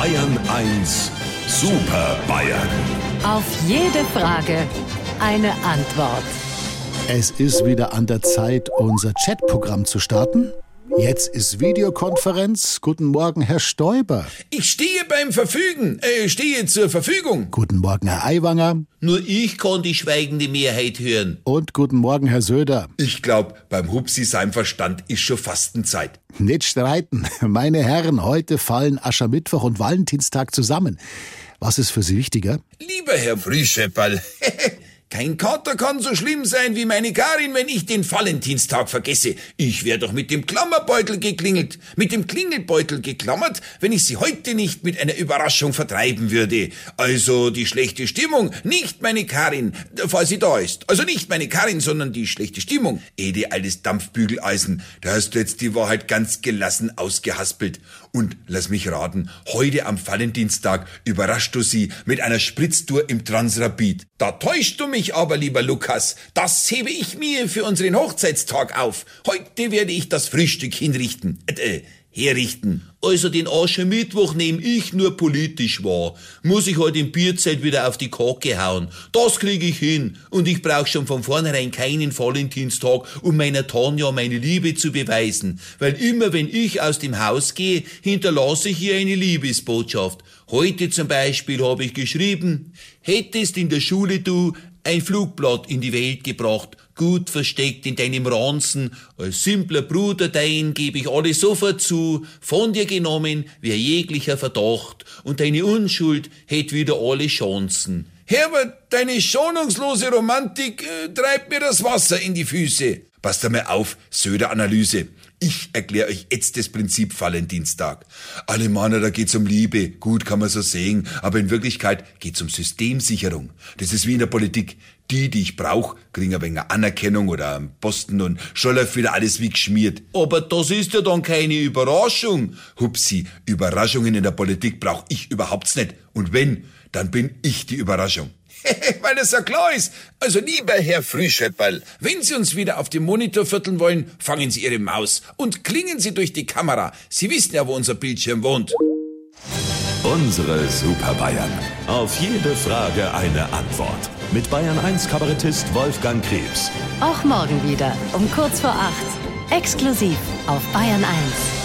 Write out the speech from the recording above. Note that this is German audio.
Bayern 1 Super Bayern. Auf jede Frage eine Antwort. Es ist wieder an der Zeit, unser Chatprogramm zu starten. Jetzt ist Videokonferenz. Guten Morgen, Herr Stoiber. Ich stehe beim Verfügen, äh, stehe zur Verfügung. Guten Morgen, Herr Aiwanger. Nur ich kann die schweigende Mehrheit hören. Und guten Morgen, Herr Söder. Ich glaub, beim Hupsi sein Verstand ist schon Fastenzeit. Nicht streiten. Meine Herren, heute fallen Aschermittwoch und Valentinstag zusammen. Was ist für Sie wichtiger? Lieber Herr Frühschepperl, kein Kater kann so schlimm sein wie meine Karin, wenn ich den Valentinstag vergesse. Ich wär doch mit dem Klammerbeutel geklingelt, mit dem Klingelbeutel geklammert, wenn ich sie heute nicht mit einer Überraschung vertreiben würde. Also die schlechte Stimmung, nicht meine Karin, falls sie da ist. Also nicht meine Karin, sondern die schlechte Stimmung. Ede, altes Dampfbügeleisen, da hast du jetzt die Wahrheit ganz gelassen ausgehaspelt. Und lass mich raten, heute am Valentinstag überraschst du sie mit einer Spritztour im Transrapid. Da täuschst du mich aber, lieber Lukas. Das hebe ich mir für unseren Hochzeitstag auf. Heute werde ich das Frühstück hinrichten. Äh, herrichten. Also den Aschermittwoch nehme ich nur politisch wahr. Muss ich heute im Bierzelt wieder auf die Kacke hauen. Das kriege ich hin. Und ich brauche schon von vornherein keinen Valentinstag, um meiner Tanja meine Liebe zu beweisen. Weil immer wenn ich aus dem Haus gehe, hinterlasse ich ihr eine Liebesbotschaft. Heute zum Beispiel habe ich geschrieben, hättest in der Schule du ein Flugblatt in die Welt gebracht, gut versteckt in deinem Ranzen. Als simpler Bruder dein gebe ich alles sofort zu, von dir genommen wär jeglicher Verdacht, und deine Unschuld hätt wieder alle Chancen. Herbert, deine schonungslose Romantik äh, treibt mir das Wasser in die Füße. Passt einmal auf, Söder-Analyse. Ich erkläre euch jetzt das Prinzip Valentinstag. Alle Männer, da geht's um Liebe. Gut, kann man so sehen. Aber in Wirklichkeit geht's um Systemsicherung. Das ist wie in der Politik. Die, die ich brauch, kriegen ein wenig Anerkennung oder einen Posten und schon läuft wieder alles wie geschmiert. Aber das ist ja dann keine Überraschung. Hupsi, Überraschungen in der Politik brauch ich überhaupt nicht. Und wenn, dann bin ich die Überraschung. Weil es ja klar ist. Also lieber Herr Frühschepperl, wenn Sie uns wieder auf dem Monitor vierteln wollen, fangen Sie Ihre Maus und klingen Sie durch die Kamera. Sie wissen ja, wo unser Bildschirm wohnt. Unsere Super Bayern. Auf jede Frage eine Antwort. Mit Bayern 1 Kabarettist Wolfgang Krebs. Auch morgen wieder um kurz vor acht. Exklusiv auf Bayern 1.